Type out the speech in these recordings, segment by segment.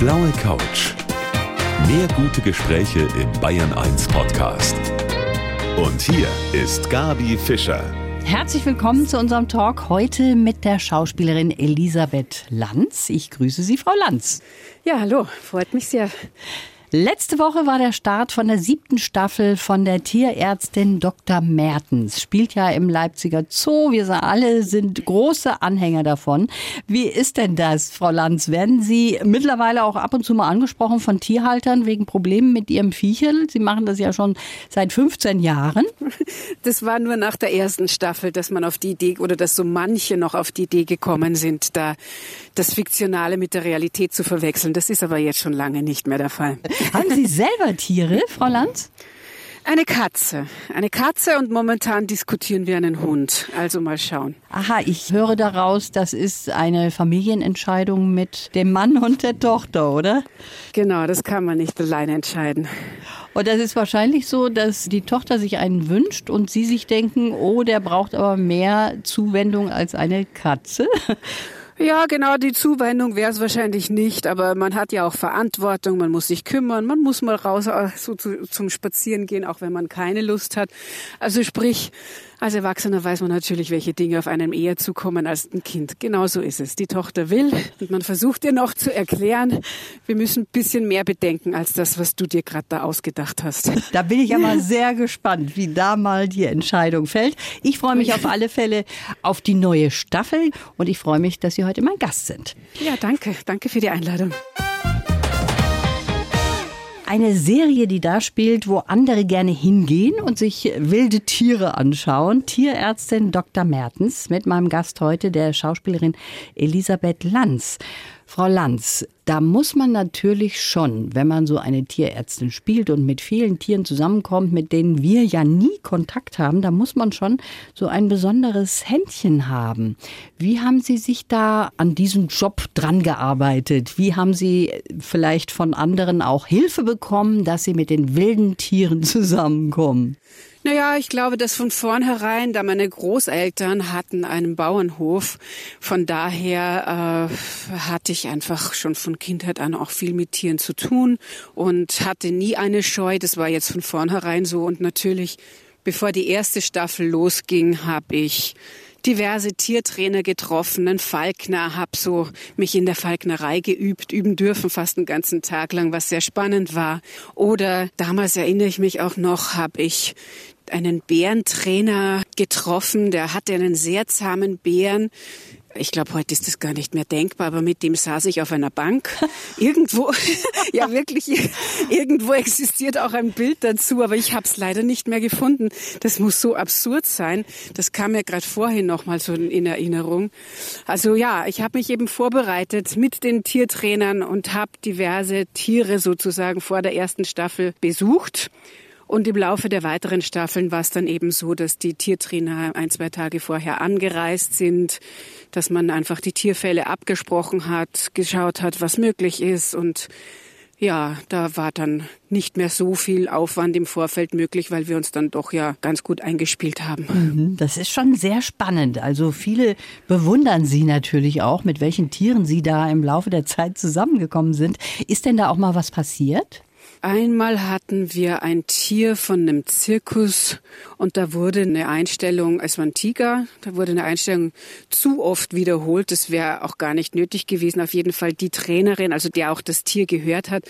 blaue Couch. Mehr gute Gespräche im Bayern 1 Podcast. Und hier ist Gabi Fischer. Herzlich willkommen zu unserem Talk heute mit der Schauspielerin Elisabeth Lanz. Ich grüße Sie, Frau Lanz. Ja, hallo, freut mich sehr. Letzte Woche war der Start von der siebten Staffel von der Tierärztin Dr. Mertens. Spielt ja im Leipziger Zoo. Wir alle sind große Anhänger davon. Wie ist denn das, Frau Lanz? Werden Sie mittlerweile auch ab und zu mal angesprochen von Tierhaltern wegen Problemen mit Ihrem Viechel? Sie machen das ja schon seit 15 Jahren. Das war nur nach der ersten Staffel, dass man auf die Idee oder dass so manche noch auf die Idee gekommen sind, da das Fiktionale mit der Realität zu verwechseln. Das ist aber jetzt schon lange nicht mehr der Fall. Haben Sie selber Tiere, Frau Lanz? Eine Katze. Eine Katze und momentan diskutieren wir einen Hund. Also mal schauen. Aha, ich höre daraus, das ist eine Familienentscheidung mit dem Mann und der Tochter, oder? Genau, das kann man nicht alleine entscheiden. Und das ist wahrscheinlich so, dass die Tochter sich einen wünscht und Sie sich denken, oh, der braucht aber mehr Zuwendung als eine Katze. Ja, genau, die Zuwendung wäre es wahrscheinlich nicht, aber man hat ja auch Verantwortung, man muss sich kümmern, man muss mal raus so zu, zum Spazieren gehen, auch wenn man keine Lust hat. Also sprich, als Erwachsener weiß man natürlich, welche Dinge auf einem eher zukommen als ein Kind. Genauso ist es. Die Tochter will und man versucht ihr noch zu erklären, wir müssen ein bisschen mehr bedenken als das, was du dir gerade da ausgedacht hast. Da bin ich aber sehr gespannt, wie da mal die Entscheidung fällt. Ich freue mich auf alle Fälle auf die neue Staffel und ich freue mich, dass Sie heute mein Gast sind. Ja, danke. Danke für die Einladung. Eine Serie, die da spielt, wo andere gerne hingehen und sich wilde Tiere anschauen. Tierärztin Dr. Mertens mit meinem Gast heute, der Schauspielerin Elisabeth Lanz. Frau Lanz, da muss man natürlich schon, wenn man so eine Tierärztin spielt und mit vielen Tieren zusammenkommt, mit denen wir ja nie Kontakt haben, da muss man schon so ein besonderes Händchen haben. Wie haben Sie sich da an diesem Job dran gearbeitet? Wie haben Sie vielleicht von anderen auch Hilfe bekommen, dass Sie mit den wilden Tieren zusammenkommen? Naja, ich glaube, dass von vornherein, da meine Großeltern hatten einen Bauernhof, von daher äh, hatte ich einfach schon von Kindheit an auch viel mit Tieren zu tun und hatte nie eine Scheu. Das war jetzt von vornherein so. Und natürlich, bevor die erste Staffel losging, habe ich diverse Tiertrainer getroffen, einen Falkner, habe so mich in der Falknerei geübt, üben dürfen fast einen ganzen Tag lang, was sehr spannend war. Oder damals erinnere ich mich auch noch, habe ich einen Bärentrainer getroffen, der hatte einen sehr zahmen Bären. Ich glaube, heute ist das gar nicht mehr denkbar, aber mit dem saß ich auf einer Bank. Irgendwo, ja wirklich, irgendwo existiert auch ein Bild dazu, aber ich habe es leider nicht mehr gefunden. Das muss so absurd sein. Das kam mir gerade vorhin noch mal so in Erinnerung. Also ja, ich habe mich eben vorbereitet mit den Tiertrainern und habe diverse Tiere sozusagen vor der ersten Staffel besucht und im Laufe der weiteren Staffeln war es dann eben so, dass die Tiertrainer ein, zwei Tage vorher angereist sind, dass man einfach die Tierfälle abgesprochen hat, geschaut hat, was möglich ist und ja, da war dann nicht mehr so viel Aufwand im Vorfeld möglich, weil wir uns dann doch ja ganz gut eingespielt haben. Mhm, das ist schon sehr spannend. Also viele bewundern Sie natürlich auch, mit welchen Tieren Sie da im Laufe der Zeit zusammengekommen sind. Ist denn da auch mal was passiert? Einmal hatten wir ein Tier von einem Zirkus und da wurde eine Einstellung, es war ein Tiger, da wurde eine Einstellung zu oft wiederholt. Das wäre auch gar nicht nötig gewesen. Auf jeden Fall die Trainerin, also der auch das Tier gehört hat,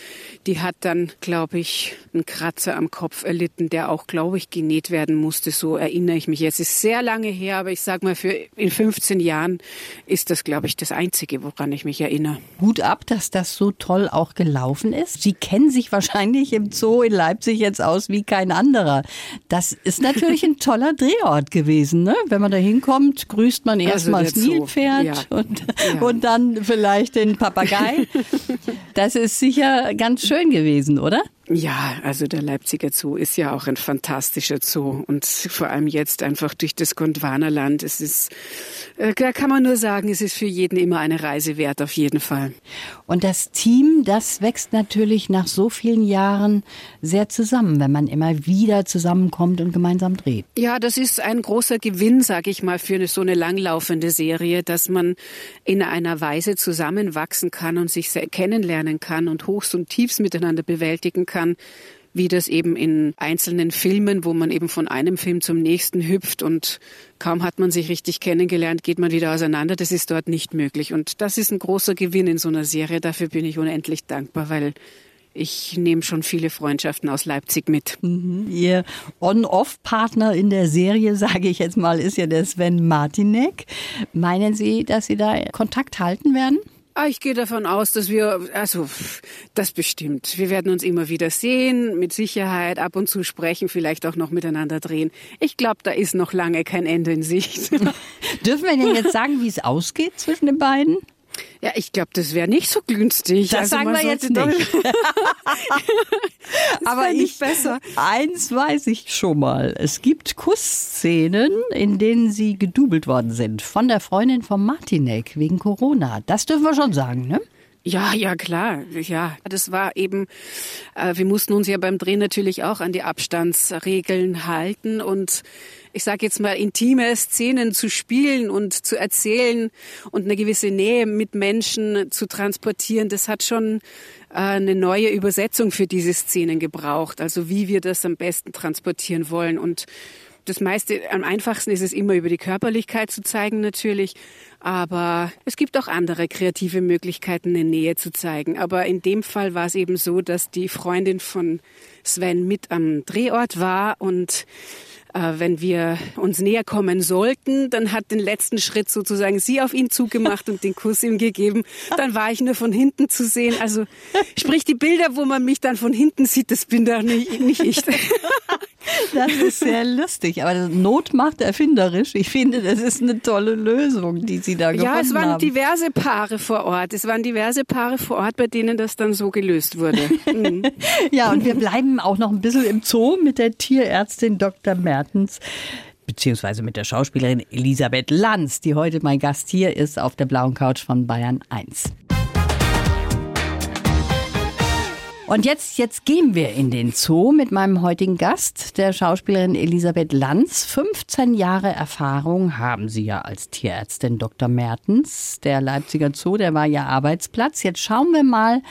die hat dann, glaube ich, einen Kratzer am Kopf erlitten, der auch, glaube ich, genäht werden musste. So erinnere ich mich jetzt. Ist sehr lange her, aber ich sage mal, für in 15 Jahren ist das, glaube ich, das Einzige, woran ich mich erinnere. Hut ab, dass das so toll auch gelaufen ist. Sie kennen sich wahrscheinlich wahrscheinlich im Zoo in Leipzig jetzt aus wie kein anderer. Das ist natürlich ein toller Drehort gewesen. Ne? Wenn man da hinkommt, grüßt man erstmal also das Nilpferd ja. Und, ja. und dann vielleicht den Papagei. Das ist sicher ganz schön gewesen, oder? Ja, also der Leipziger Zoo ist ja auch ein fantastischer Zoo und vor allem jetzt einfach durch das Gondwanerland. Es ist, äh, da kann man nur sagen, es ist für jeden immer eine Reise wert, auf jeden Fall. Und das Team, das wächst natürlich nach so vielen Jahren sehr zusammen, wenn man immer wieder zusammenkommt und gemeinsam dreht. Ja, das ist ein großer Gewinn, sage ich mal, für eine, so eine langlaufende Serie, dass man in einer Weise zusammenwachsen kann und sich kennenlernen kann und Hochs und Tiefs miteinander bewältigen kann kann, wie das eben in einzelnen Filmen, wo man eben von einem Film zum nächsten hüpft und kaum hat man sich richtig kennengelernt, geht man wieder auseinander. Das ist dort nicht möglich. Und das ist ein großer Gewinn in so einer Serie. Dafür bin ich unendlich dankbar, weil ich nehme schon viele Freundschaften aus Leipzig mit. Mhm. Ihr On-Off-Partner in der Serie, sage ich jetzt mal, ist ja der Sven Martinek. Meinen Sie, dass Sie da Kontakt halten werden? Ah, ich gehe davon aus, dass wir, also das bestimmt. Wir werden uns immer wieder sehen, mit Sicherheit ab und zu sprechen, vielleicht auch noch miteinander drehen. Ich glaube, da ist noch lange kein Ende in Sicht. Dürfen wir denn jetzt sagen, wie es ausgeht zwischen den beiden? Ja, ich glaube, das wäre nicht so günstig. Das also sagen wir jetzt nicht. Aber nicht besser. Eins weiß ich schon mal. Es gibt Kussszenen, in denen sie gedoubelt worden sind von der Freundin von Martinek wegen Corona. Das dürfen wir schon sagen, ne? Ja, ja, klar. Ja, das war eben, äh, wir mussten uns ja beim Drehen natürlich auch an die Abstandsregeln halten und ich sage jetzt mal, intime Szenen zu spielen und zu erzählen und eine gewisse Nähe mit Menschen zu transportieren, das hat schon äh, eine neue Übersetzung für diese Szenen gebraucht. Also wie wir das am besten transportieren wollen und das meiste, am einfachsten ist es immer über die Körperlichkeit zu zeigen natürlich. Aber es gibt auch andere kreative Möglichkeiten, eine Nähe zu zeigen. Aber in dem Fall war es eben so, dass die Freundin von Sven mit am Drehort war und wenn wir uns näher kommen sollten, dann hat den letzten Schritt sozusagen sie auf ihn zugemacht und den Kuss ihm gegeben. Dann war ich nur von hinten zu sehen. Also sprich die Bilder, wo man mich dann von hinten sieht, das bin doch nicht, nicht ich. Das ist sehr lustig, aber Not macht erfinderisch. Ich finde, das ist eine tolle Lösung, die Sie da gefunden haben. Ja, es waren haben. diverse Paare vor Ort. Es waren diverse Paare vor Ort, bei denen das dann so gelöst wurde. Mhm. ja, und wir bleiben auch noch ein bisschen im Zoo mit der Tierärztin Dr. Mertens beziehungsweise mit der Schauspielerin Elisabeth Lanz, die heute mein Gast hier ist auf der blauen Couch von Bayern 1. Und jetzt, jetzt gehen wir in den Zoo mit meinem heutigen Gast, der Schauspielerin Elisabeth Lanz. 15 Jahre Erfahrung haben Sie ja als Tierärztin Dr. Mertens. Der Leipziger Zoo, der war ja Arbeitsplatz. Jetzt schauen wir mal,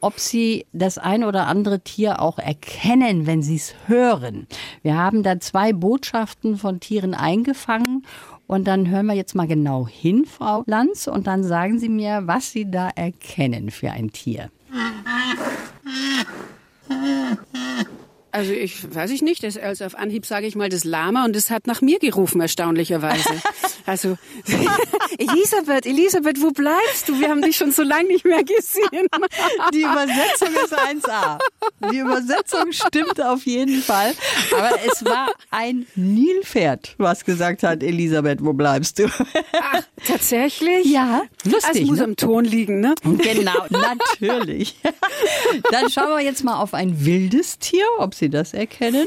ob Sie das ein oder andere Tier auch erkennen, wenn Sie es hören. Wir haben da zwei Botschaften von Tieren eingefangen und dann hören wir jetzt mal genau hin, Frau Lanz, und dann sagen Sie mir, was Sie da erkennen für ein Tier. Ah, ah, ah. Also ich weiß ich nicht, das, also auf Anhieb sage ich mal das Lama und es hat nach mir gerufen, erstaunlicherweise. Also Elisabeth, Elisabeth, wo bleibst du? Wir haben dich schon so lange nicht mehr gesehen. Die Übersetzung ist 1a. Die Übersetzung stimmt auf jeden Fall. Aber es war ein Nilpferd, was gesagt hat, Elisabeth, wo bleibst du? Ach, tatsächlich? Ja, lustig. Es muss ne? am Ton liegen, ne? Genau, natürlich. Dann schauen wir jetzt mal auf ein wildes Tier, ob Sie das erkennen.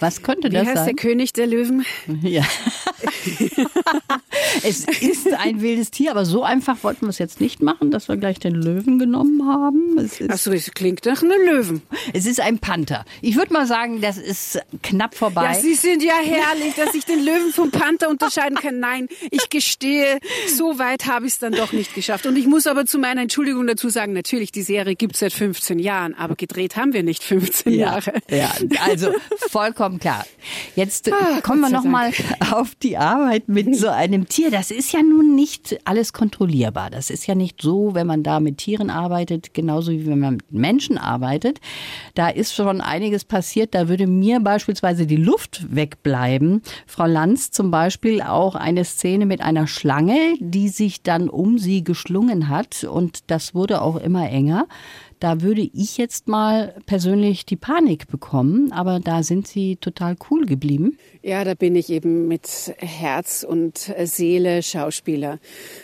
Was könnte Wie das heißt sein? der König der Löwen? Ja. es ist ein wildes Tier, aber so einfach wollten wir es jetzt nicht machen, dass wir gleich den Löwen genommen haben. Es ist, Achso, es klingt nach einem Löwen. es ist ein Panther. Ich würde mal sagen, das ist knapp vorbei. Ja, Sie sind ja herrlich, dass ich den Löwen vom Panther unterscheiden kann. Nein, ich gestehe, so weit habe ich es dann doch nicht geschafft. Und ich muss aber zu meiner Entschuldigung dazu sagen, natürlich, die Serie gibt es seit 15 Jahren, aber gedreht haben wir nicht 15 ja, Jahre. ja, also vollkommen klar. Jetzt Ah, kommen wir Gott sei noch mal auf die Arbeit mit so einem Tier. Das ist ja nun nicht alles kontrollierbar. Das ist ja nicht so, wenn man da mit Tieren arbeitet, genauso wie wenn man mit Menschen arbeitet. Da ist schon einiges passiert. Da würde mir beispielsweise die Luft wegbleiben. Frau Lanz zum Beispiel auch eine Szene mit einer Schlange, die sich dann um sie geschlungen hat und das wurde auch immer enger. Da würde ich jetzt mal persönlich die Panik bekommen, aber da sind Sie total cool geblieben. Ja, da bin ich eben mit Herz und Seele Schauspieler.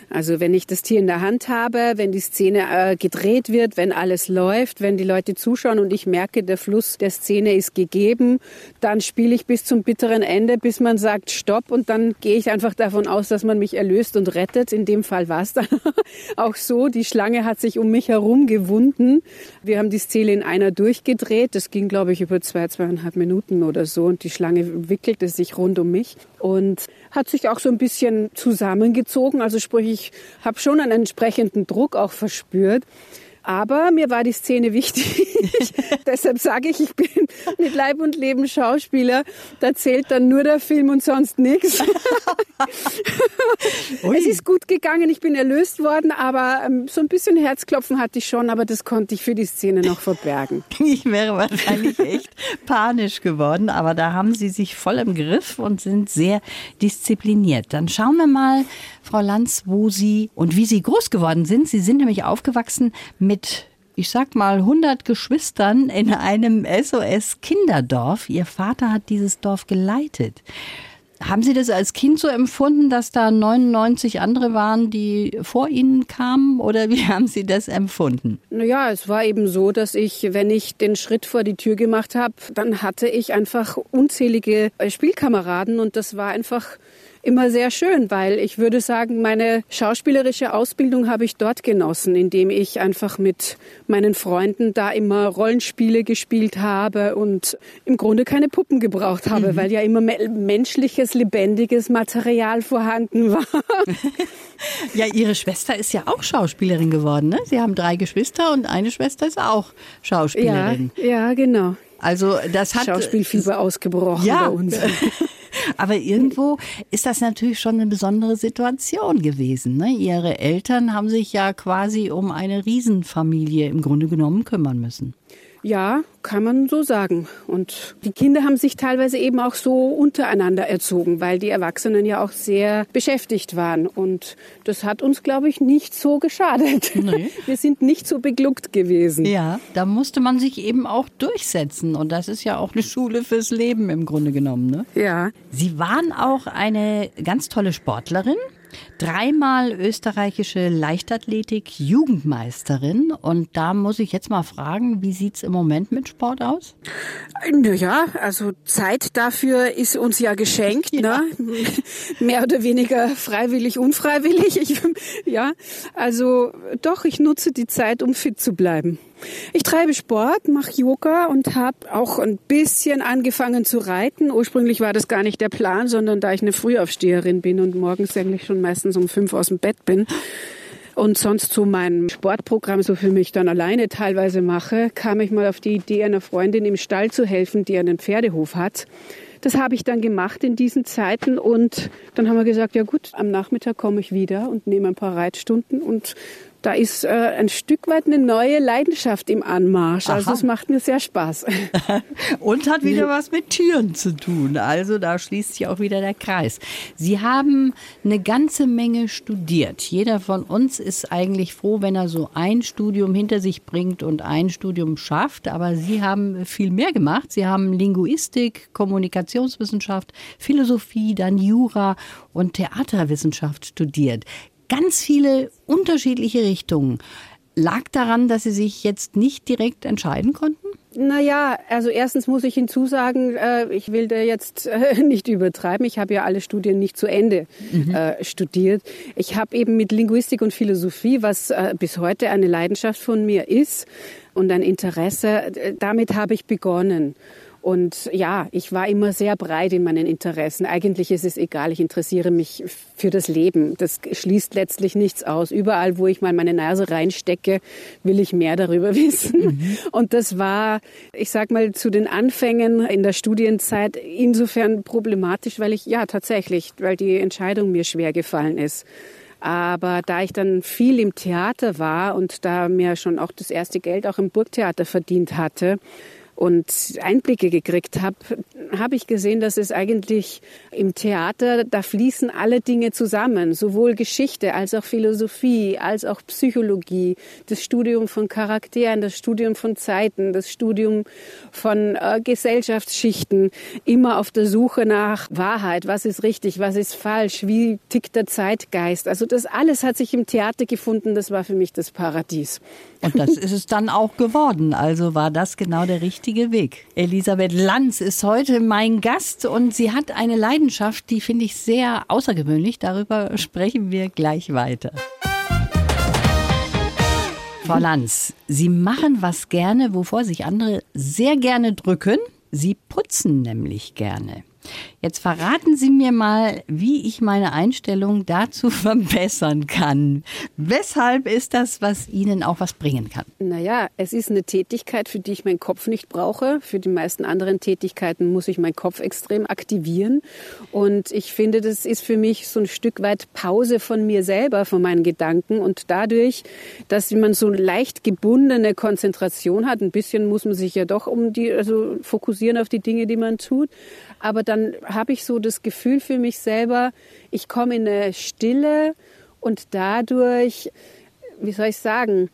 Also wenn ich das Tier in der Hand habe, wenn die Szene äh, gedreht wird, wenn alles läuft, wenn die Leute zuschauen und ich merke, der Fluss der Szene ist gegeben, dann spiele ich bis zum bitteren Ende, bis man sagt Stopp und dann gehe ich einfach davon aus, dass man mich erlöst und rettet. In dem Fall war es dann auch so. Die Schlange hat sich um mich herum gewunden. Wir haben die Szene in einer durchgedreht. Das ging, glaube ich, über zwei, zweieinhalb Minuten oder so und die Schlange wickelte sich rund um mich und hat sich auch so ein bisschen zusammengezogen. Also sprich, ich habe schon einen entsprechenden Druck auch verspürt. Aber mir war die Szene wichtig. Deshalb sage ich, ich bin mit Leib und Leben Schauspieler. Da zählt dann nur der Film und sonst nichts. es ist gut gegangen, ich bin erlöst worden, aber ähm, so ein bisschen Herzklopfen hatte ich schon, aber das konnte ich für die Szene noch verbergen. Ich wäre wahrscheinlich echt panisch geworden, aber da haben Sie sich voll im Griff und sind sehr diszipliniert. Dann schauen wir mal, Frau Lanz, wo Sie und wie Sie groß geworden sind. Sie sind nämlich aufgewachsen mit ich sag mal, 100 Geschwistern in einem SOS-Kinderdorf. Ihr Vater hat dieses Dorf geleitet. Haben Sie das als Kind so empfunden, dass da 99 andere waren, die vor Ihnen kamen? Oder wie haben Sie das empfunden? Naja, es war eben so, dass ich, wenn ich den Schritt vor die Tür gemacht habe, dann hatte ich einfach unzählige Spielkameraden und das war einfach immer sehr schön, weil ich würde sagen, meine schauspielerische Ausbildung habe ich dort genossen, indem ich einfach mit meinen Freunden da immer Rollenspiele gespielt habe und im Grunde keine Puppen gebraucht habe, mhm. weil ja immer menschliches, lebendiges Material vorhanden war. ja, Ihre Schwester ist ja auch Schauspielerin geworden, ne? Sie haben drei Geschwister und eine Schwester ist auch Schauspielerin. Ja, ja genau. Also das hat Schauspielfieber ausgebrochen ja. bei uns. Aber irgendwo ist das natürlich schon eine besondere Situation gewesen. Ne? Ihre Eltern haben sich ja quasi um eine Riesenfamilie im Grunde genommen kümmern müssen. Ja, kann man so sagen. Und die Kinder haben sich teilweise eben auch so untereinander erzogen, weil die Erwachsenen ja auch sehr beschäftigt waren. Und das hat uns, glaube ich, nicht so geschadet. Nee. Wir sind nicht so begluckt gewesen. Ja, da musste man sich eben auch durchsetzen. Und das ist ja auch eine Schule fürs Leben im Grunde genommen. Ne? Ja. Sie waren auch eine ganz tolle Sportlerin. Dreimal österreichische Leichtathletik-Jugendmeisterin. Und da muss ich jetzt mal fragen, wie sieht's im Moment mit Sport aus? Naja, also Zeit dafür ist uns ja geschenkt, ja. ne? Mehr oder weniger freiwillig, unfreiwillig. Ich, ja, also doch, ich nutze die Zeit, um fit zu bleiben. Ich treibe Sport, mache Yoga und habe auch ein bisschen angefangen zu reiten. Ursprünglich war das gar nicht der Plan, sondern da ich eine Frühaufsteherin bin und morgens eigentlich schon meistens um fünf aus dem Bett bin und sonst so mein Sportprogramm so für mich dann alleine teilweise mache, kam ich mal auf die Idee, einer Freundin im Stall zu helfen, die einen Pferdehof hat. Das habe ich dann gemacht in diesen Zeiten und dann haben wir gesagt, ja gut, am Nachmittag komme ich wieder und nehme ein paar Reitstunden und da ist äh, ein Stück weit eine neue Leidenschaft im Anmarsch. Also es macht mir sehr Spaß. Und hat wieder was mit Türen zu tun. Also da schließt sich auch wieder der Kreis. Sie haben eine ganze Menge studiert. Jeder von uns ist eigentlich froh, wenn er so ein Studium hinter sich bringt und ein Studium schafft. Aber Sie haben viel mehr gemacht. Sie haben Linguistik, Kommunikationswissenschaft, Philosophie, dann Jura und Theaterwissenschaft studiert ganz viele unterschiedliche Richtungen. Lag daran, dass Sie sich jetzt nicht direkt entscheiden konnten? Naja, also erstens muss ich hinzusagen, äh, ich will da jetzt äh, nicht übertreiben. Ich habe ja alle Studien nicht zu Ende mhm. äh, studiert. Ich habe eben mit Linguistik und Philosophie, was äh, bis heute eine Leidenschaft von mir ist und ein Interesse, damit habe ich begonnen. Und ja, ich war immer sehr breit in meinen Interessen. Eigentlich ist es egal, ich interessiere mich für das Leben. Das schließt letztlich nichts aus. Überall, wo ich mal meine Nase reinstecke, will ich mehr darüber wissen. Mhm. Und das war, ich sag mal, zu den Anfängen in der Studienzeit insofern problematisch, weil ich, ja, tatsächlich, weil die Entscheidung mir schwer gefallen ist. Aber da ich dann viel im Theater war und da mir schon auch das erste Geld auch im Burgtheater verdient hatte, und Einblicke gekriegt habe, habe ich gesehen, dass es eigentlich im Theater, da fließen alle Dinge zusammen, sowohl Geschichte als auch Philosophie, als auch Psychologie, das Studium von Charakteren, das Studium von Zeiten, das Studium von äh, Gesellschaftsschichten, immer auf der Suche nach Wahrheit, was ist richtig, was ist falsch, wie tickt der Zeitgeist. Also das alles hat sich im Theater gefunden, das war für mich das Paradies. Und das ist es dann auch geworden. Also war das genau der richtige Weg. Elisabeth Lanz ist heute mein Gast und sie hat eine Leidenschaft, die finde ich sehr außergewöhnlich. Darüber sprechen wir gleich weiter. Frau Lanz, Sie machen was gerne, wovor sich andere sehr gerne drücken. Sie putzen nämlich gerne. Jetzt verraten Sie mir mal, wie ich meine Einstellung dazu verbessern kann. Weshalb ist das, was Ihnen auch was bringen kann? Naja, es ist eine Tätigkeit, für die ich meinen Kopf nicht brauche. Für die meisten anderen Tätigkeiten muss ich meinen Kopf extrem aktivieren. Und ich finde, das ist für mich so ein Stück weit Pause von mir selber, von meinen Gedanken. Und dadurch, dass man so leicht gebundene Konzentration hat, ein bisschen muss man sich ja doch um die, also fokussieren auf die Dinge, die man tut. Aber dann habe ich so das Gefühl für mich selber, ich komme in eine Stille und dadurch, wie soll ich sagen,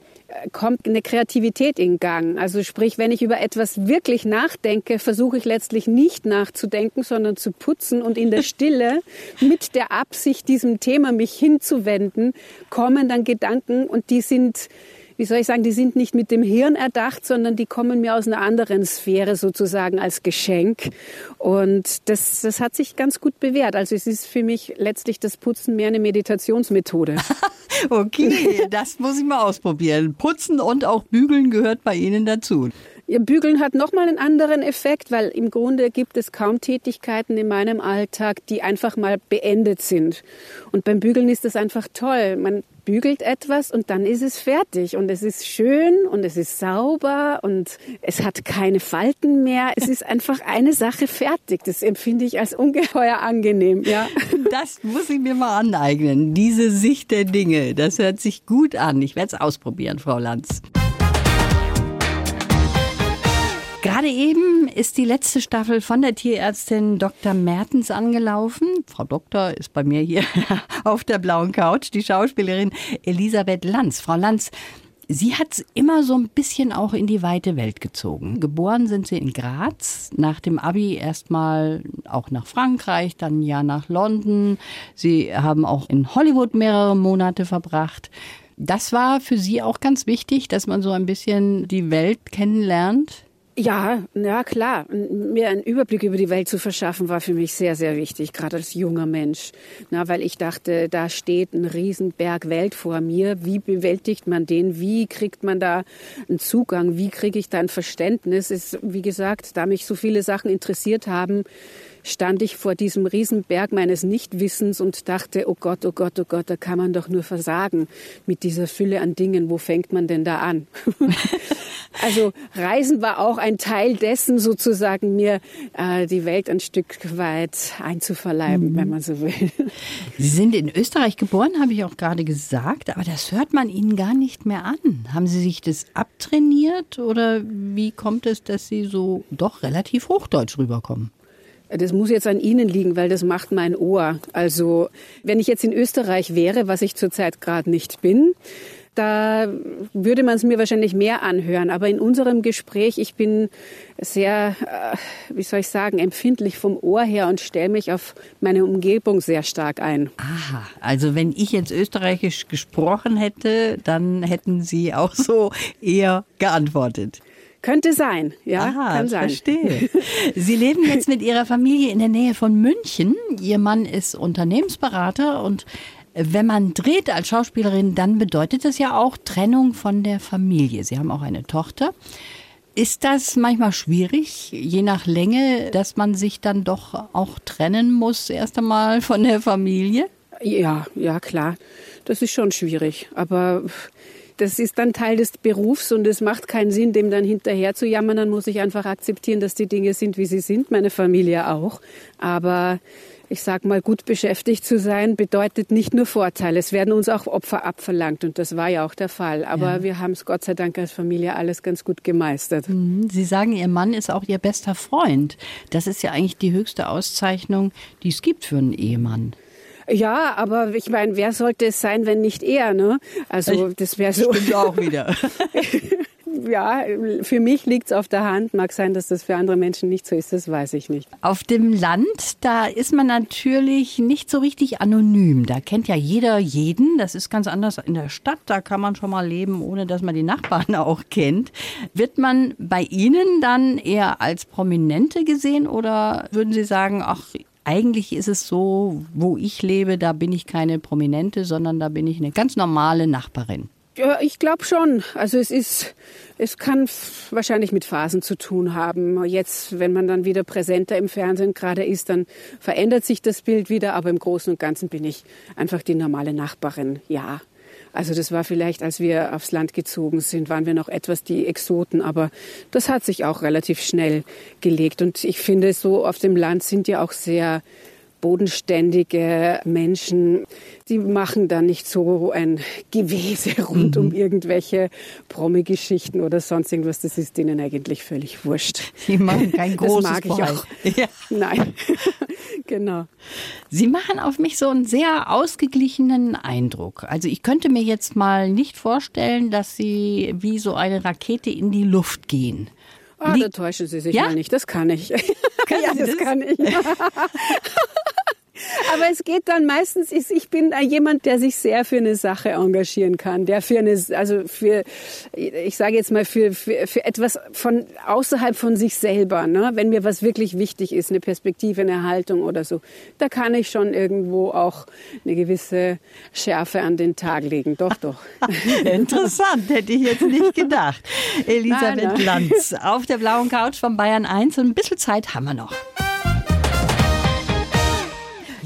kommt eine Kreativität in Gang. Also sprich, wenn ich über etwas wirklich nachdenke, versuche ich letztlich nicht nachzudenken, sondern zu putzen und in der Stille mit der Absicht, diesem Thema mich hinzuwenden, kommen dann Gedanken und die sind wie soll ich sagen, die sind nicht mit dem Hirn erdacht, sondern die kommen mir aus einer anderen Sphäre sozusagen als Geschenk. Und das, das hat sich ganz gut bewährt. Also es ist für mich letztlich das Putzen mehr eine Meditationsmethode. okay, das muss ich mal ausprobieren. Putzen und auch Bügeln gehört bei Ihnen dazu. Ja, Bügeln hat nochmal einen anderen Effekt, weil im Grunde gibt es kaum Tätigkeiten in meinem Alltag, die einfach mal beendet sind. Und beim Bügeln ist das einfach toll. Man bügelt etwas und dann ist es fertig und es ist schön und es ist sauber und es hat keine Falten mehr. Es ist einfach eine Sache fertig. Das empfinde ich als ungeheuer angenehm, ja. Das muss ich mir mal aneignen. Diese Sicht der Dinge, das hört sich gut an. Ich werde es ausprobieren, Frau Lanz. Gerade eben ist die letzte Staffel von der Tierärztin Dr. Mertens angelaufen. Frau Doktor ist bei mir hier auf der blauen Couch, die Schauspielerin Elisabeth Lanz. Frau Lanz, Sie hat es immer so ein bisschen auch in die weite Welt gezogen. Geboren sind Sie in Graz, nach dem Abi erstmal auch nach Frankreich, dann Jahr nach London. Sie haben auch in Hollywood mehrere Monate verbracht. Das war für Sie auch ganz wichtig, dass man so ein bisschen die Welt kennenlernt? Ja, ja klar. Mir einen Überblick über die Welt zu verschaffen, war für mich sehr, sehr wichtig, gerade als junger Mensch. Na, weil ich dachte, da steht ein Riesenberg Welt vor mir. Wie bewältigt man den? Wie kriegt man da einen Zugang? Wie kriege ich da ein Verständnis? Ist, wie gesagt, da mich so viele Sachen interessiert haben, stand ich vor diesem Riesenberg meines Nichtwissens und dachte, oh Gott, oh Gott, oh Gott, da kann man doch nur versagen mit dieser Fülle an Dingen. Wo fängt man denn da an? also Reisen war auch ein Teil dessen, sozusagen mir äh, die Welt ein Stück weit einzuverleiben, mhm. wenn man so will. Sie sind in Österreich geboren, habe ich auch gerade gesagt, aber das hört man Ihnen gar nicht mehr an. Haben Sie sich das abtrainiert oder wie kommt es, dass Sie so doch relativ hochdeutsch rüberkommen? Das muss jetzt an Ihnen liegen, weil das macht mein Ohr. Also wenn ich jetzt in Österreich wäre, was ich zurzeit gerade nicht bin, da würde man es mir wahrscheinlich mehr anhören. Aber in unserem Gespräch, ich bin sehr, äh, wie soll ich sagen, empfindlich vom Ohr her und stelle mich auf meine Umgebung sehr stark ein. Aha, also wenn ich jetzt österreichisch gesprochen hätte, dann hätten Sie auch so eher geantwortet. Könnte sein, ja, Aha, kann sein. Verstehe. Sie leben jetzt mit Ihrer Familie in der Nähe von München. Ihr Mann ist Unternehmensberater und wenn man dreht als Schauspielerin, dann bedeutet das ja auch Trennung von der Familie. Sie haben auch eine Tochter. Ist das manchmal schwierig, je nach Länge, dass man sich dann doch auch trennen muss, erst einmal von der Familie? Ja, ja, klar. Das ist schon schwierig. Aber das ist dann Teil des Berufs und es macht keinen Sinn, dem dann hinterher zu jammern. Dann muss ich einfach akzeptieren, dass die Dinge sind, wie sie sind, meine Familie auch. Aber ich sag mal, gut beschäftigt zu sein, bedeutet nicht nur Vorteile. Es werden uns auch Opfer abverlangt und das war ja auch der Fall. Aber ja. wir haben es Gott sei Dank als Familie alles ganz gut gemeistert. Mhm. Sie sagen, Ihr Mann ist auch Ihr bester Freund. Das ist ja eigentlich die höchste Auszeichnung, die es gibt für einen Ehemann. Ja, aber ich meine, wer sollte es sein, wenn nicht er, ne? Also das wäre so. Stimmt auch wieder. ja, für mich liegt es auf der Hand. Mag sein, dass das für andere Menschen nicht so ist, das weiß ich nicht. Auf dem Land, da ist man natürlich nicht so richtig anonym. Da kennt ja jeder jeden. Das ist ganz anders in der Stadt. Da kann man schon mal leben, ohne dass man die Nachbarn auch kennt. Wird man bei Ihnen dann eher als Prominente gesehen oder würden Sie sagen, ach, eigentlich ist es so, wo ich lebe, da bin ich keine Prominente, sondern da bin ich eine ganz normale Nachbarin. Ja, ich glaube schon. Also es ist, es kann wahrscheinlich mit Phasen zu tun haben. Jetzt, wenn man dann wieder präsenter im Fernsehen gerade ist, dann verändert sich das Bild wieder. Aber im Großen und Ganzen bin ich einfach die normale Nachbarin. Ja. Also das war vielleicht, als wir aufs Land gezogen sind, waren wir noch etwas die Exoten, aber das hat sich auch relativ schnell gelegt. Und ich finde, so auf dem Land sind ja auch sehr bodenständige Menschen, die machen da nicht so ein Gewese rund mhm. um irgendwelche Promi-Geschichten oder sonst irgendwas. Das ist denen eigentlich völlig wurscht. Sie machen kein großes Das mag ich auch. Ja. Nein, genau. Sie machen auf mich so einen sehr ausgeglichenen Eindruck. Also ich könnte mir jetzt mal nicht vorstellen, dass Sie wie so eine Rakete in die Luft gehen. Ah, da täuschen Sie sich ja? mal nicht. Das kann ich. Können ja, das, das kann ich. Aber es geht dann meistens, ich bin jemand, der sich sehr für eine Sache engagieren kann, der für eine, also für, ich sage jetzt mal, für, für, für etwas von außerhalb von sich selber, ne? wenn mir was wirklich wichtig ist, eine Perspektive, eine Haltung oder so, da kann ich schon irgendwo auch eine gewisse Schärfe an den Tag legen. Doch, doch. Interessant, hätte ich jetzt nicht gedacht. Elisabeth nein, nein. Lanz auf der blauen Couch von Bayern 1 und ein bisschen Zeit haben wir noch.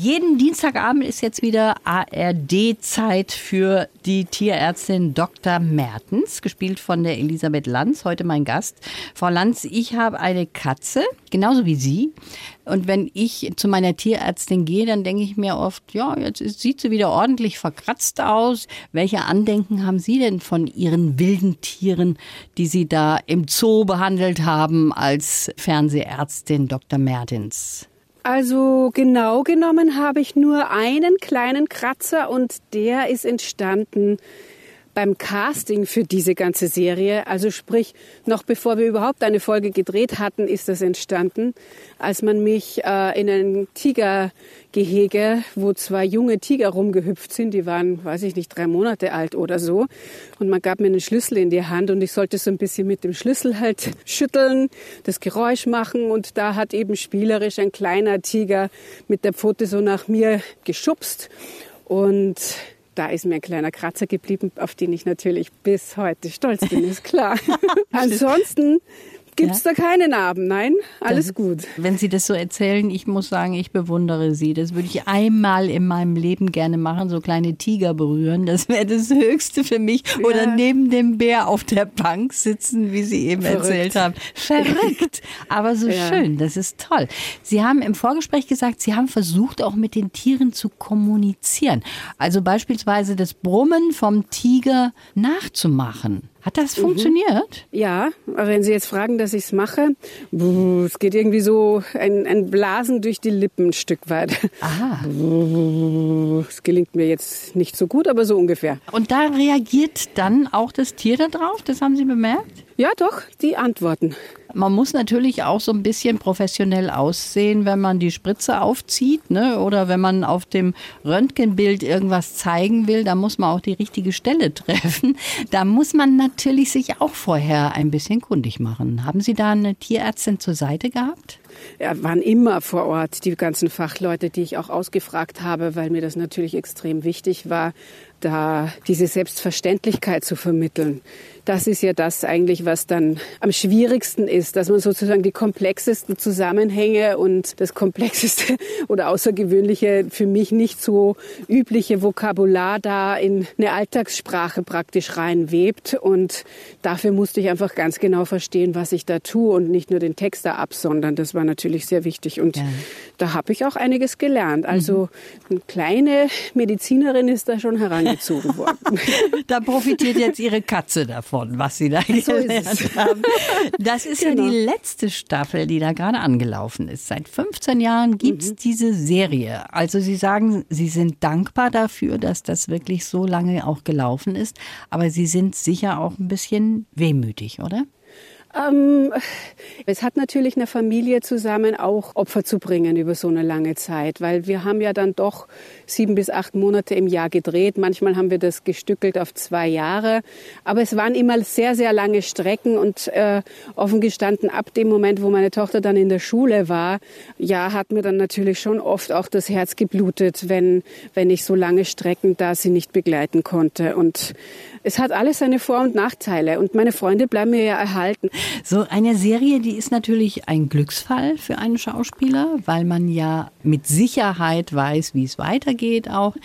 Jeden Dienstagabend ist jetzt wieder ARD-Zeit für die Tierärztin Dr. Mertens, gespielt von der Elisabeth Lanz, heute mein Gast. Frau Lanz, ich habe eine Katze, genauso wie Sie. Und wenn ich zu meiner Tierärztin gehe, dann denke ich mir oft, ja, jetzt sieht sie wieder ordentlich verkratzt aus. Welche Andenken haben Sie denn von Ihren wilden Tieren, die Sie da im Zoo behandelt haben als Fernsehärztin Dr. Mertens? Also genau genommen habe ich nur einen kleinen Kratzer und der ist entstanden beim Casting für diese ganze Serie, also sprich, noch bevor wir überhaupt eine Folge gedreht hatten, ist das entstanden, als man mich äh, in ein Tigergehege, wo zwei junge Tiger rumgehüpft sind, die waren, weiß ich nicht, drei Monate alt oder so, und man gab mir einen Schlüssel in die Hand und ich sollte so ein bisschen mit dem Schlüssel halt schütteln, das Geräusch machen. Und da hat eben spielerisch ein kleiner Tiger mit der Pfote so nach mir geschubst. Und da ist mir ein kleiner Kratzer geblieben, auf den ich natürlich bis heute stolz bin, ist klar. Ansonsten Gibt es ja? da keine Narben? Nein, alles das, gut. Wenn Sie das so erzählen, ich muss sagen, ich bewundere Sie. Das würde ich einmal in meinem Leben gerne machen, so kleine Tiger berühren. Das wäre das Höchste für mich. Ja. Oder neben dem Bär auf der Bank sitzen, wie Sie eben Verrückt. erzählt haben. Verrückt, aber so ja. schön. Das ist toll. Sie haben im Vorgespräch gesagt, Sie haben versucht, auch mit den Tieren zu kommunizieren. Also beispielsweise das Brummen vom Tiger nachzumachen. Hat das mhm. funktioniert? Ja, aber wenn Sie jetzt fragen, dass ich es mache, es geht irgendwie so ein, ein, Blasen durch die Lippen ein Stück weit. Aha. Es gelingt mir jetzt nicht so gut, aber so ungefähr. Und da reagiert dann auch das Tier darauf? Das haben Sie bemerkt? Ja, doch, die antworten. Man muss natürlich auch so ein bisschen professionell aussehen, wenn man die Spritze aufzieht, ne? Oder wenn man auf dem Röntgenbild irgendwas zeigen will, da muss man auch die richtige Stelle treffen. Da muss man natürlich sich auch vorher ein bisschen kundig machen. Haben Sie da eine Tierärztin zur Seite gehabt? Ja, waren immer vor Ort, die ganzen Fachleute, die ich auch ausgefragt habe, weil mir das natürlich extrem wichtig war, da diese Selbstverständlichkeit zu vermitteln das ist ja das eigentlich, was dann am schwierigsten ist, dass man sozusagen die komplexesten Zusammenhänge und das komplexeste oder außergewöhnliche, für mich nicht so übliche Vokabular da in eine Alltagssprache praktisch reinwebt. Und dafür musste ich einfach ganz genau verstehen, was ich da tue und nicht nur den Text da absondern. Das war natürlich sehr wichtig und ja. da habe ich auch einiges gelernt. Also eine kleine Medizinerin ist da schon herangezogen worden. da profitiert jetzt Ihre Katze davon, was Sie da so gelernt haben. Das ist genau. ja die letzte Staffel, die da gerade angelaufen ist. Seit 15 Jahren gibt es mhm. diese Serie. Also Sie sagen, Sie sind dankbar dafür, dass das wirklich so lange auch gelaufen ist, aber Sie sind sicher auch ein bisschen wehmütig, oder? Ähm, es hat natürlich eine Familie zusammen auch Opfer zu bringen über so eine lange Zeit, weil wir haben ja dann doch sieben bis acht Monate im Jahr gedreht. Manchmal haben wir das gestückelt auf zwei Jahre, aber es waren immer sehr, sehr lange Strecken und äh, offen gestanden ab dem Moment, wo meine Tochter dann in der Schule war, ja, hat mir dann natürlich schon oft auch das Herz geblutet, wenn wenn ich so lange Strecken da sie nicht begleiten konnte und es hat alles seine Vor- und Nachteile und meine Freunde bleiben mir ja erhalten. So eine Serie, die ist natürlich ein Glücksfall für einen Schauspieler, weil man ja mit Sicherheit weiß, wie es weitergeht auch.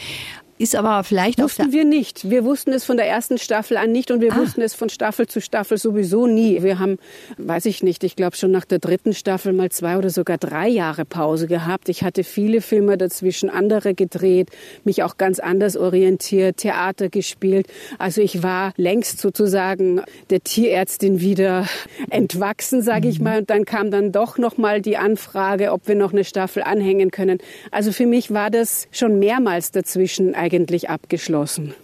Ist aber vielleicht Wussten wir nicht. Wir wussten es von der ersten Staffel an nicht und wir ah. wussten es von Staffel zu Staffel sowieso nie. Wir haben, weiß ich nicht, ich glaube schon nach der dritten Staffel mal zwei oder sogar drei Jahre Pause gehabt. Ich hatte viele Filme dazwischen, andere gedreht, mich auch ganz anders orientiert, Theater gespielt. Also ich war längst sozusagen der Tierärztin wieder entwachsen, sage ich mhm. mal. Und dann kam dann doch noch mal die Anfrage, ob wir noch eine Staffel anhängen können. Also für mich war das schon mehrmals dazwischen eigentlich eigentlich abgeschlossen.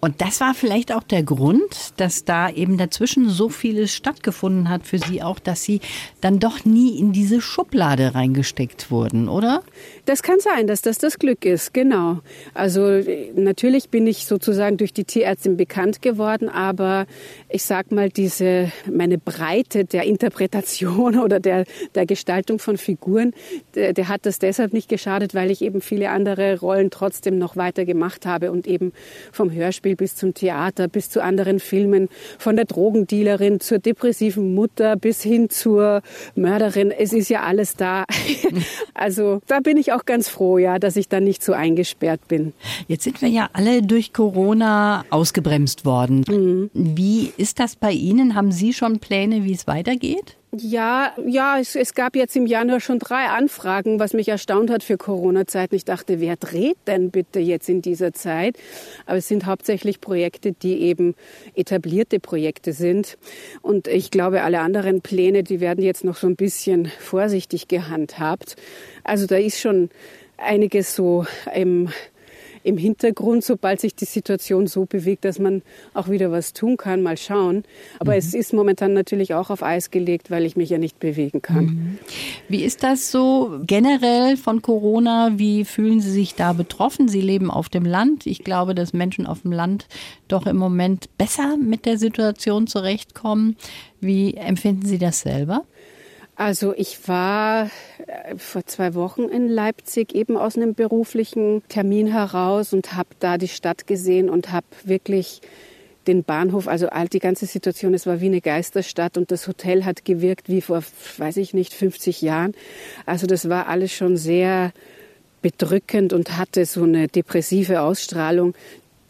Und das war vielleicht auch der Grund, dass da eben dazwischen so vieles stattgefunden hat für Sie auch, dass Sie dann doch nie in diese Schublade reingesteckt wurden, oder? Das kann sein, dass das das Glück ist, genau. Also natürlich bin ich sozusagen durch die Tierärztin bekannt geworden, aber ich sag mal, diese, meine Breite der Interpretation oder der, der Gestaltung von Figuren, der, der hat das deshalb nicht geschadet, weil ich eben viele andere Rollen trotzdem noch weiter gemacht habe und eben vom Hörspiel bis zum Theater, bis zu anderen Filmen, von der Drogendealerin zur depressiven Mutter bis hin zur Mörderin. Es ist ja alles da. also da bin ich auch ganz froh, ja, dass ich da nicht so eingesperrt bin. Jetzt sind wir ja alle durch Corona ausgebremst worden. Mhm. Wie ist das bei Ihnen? Haben Sie schon Pläne, wie es weitergeht? Ja, ja, es, es, gab jetzt im Januar schon drei Anfragen, was mich erstaunt hat für Corona-Zeiten. Ich dachte, wer dreht denn bitte jetzt in dieser Zeit? Aber es sind hauptsächlich Projekte, die eben etablierte Projekte sind. Und ich glaube, alle anderen Pläne, die werden jetzt noch so ein bisschen vorsichtig gehandhabt. Also da ist schon einiges so im im Hintergrund, sobald sich die Situation so bewegt, dass man auch wieder was tun kann, mal schauen. Aber mhm. es ist momentan natürlich auch auf Eis gelegt, weil ich mich ja nicht bewegen kann. Mhm. Wie ist das so generell von Corona? Wie fühlen Sie sich da betroffen? Sie leben auf dem Land. Ich glaube, dass Menschen auf dem Land doch im Moment besser mit der Situation zurechtkommen. Wie empfinden Sie das selber? Also ich war äh, vor zwei Wochen in Leipzig eben aus einem beruflichen Termin heraus und habe da die Stadt gesehen und habe wirklich den Bahnhof, also die ganze Situation, es war wie eine Geisterstadt und das Hotel hat gewirkt wie vor, weiß ich nicht, 50 Jahren. Also das war alles schon sehr bedrückend und hatte so eine depressive Ausstrahlung.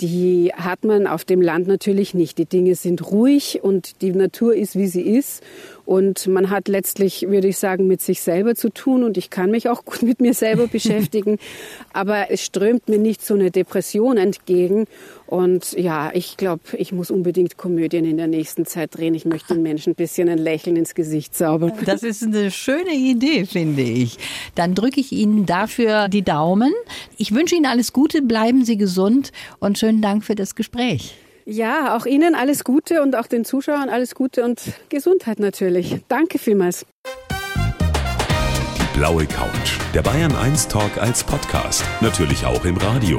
Die hat man auf dem Land natürlich nicht. Die Dinge sind ruhig und die Natur ist, wie sie ist. Und man hat letztlich, würde ich sagen, mit sich selber zu tun und ich kann mich auch gut mit mir selber beschäftigen. Aber es strömt mir nicht so eine Depression entgegen. Und ja, ich glaube, ich muss unbedingt Komödien in der nächsten Zeit drehen. Ich möchte den Menschen ein bisschen ein Lächeln ins Gesicht zaubern. Das ist eine schöne Idee, finde ich. Dann drücke ich Ihnen dafür die Daumen. Ich wünsche Ihnen alles Gute, bleiben Sie gesund und schönen Dank für das Gespräch. Ja, auch Ihnen alles Gute und auch den Zuschauern alles Gute und Gesundheit natürlich. Danke vielmals. Die blaue Couch. Der Bayern 1 Talk als Podcast. Natürlich auch im Radio.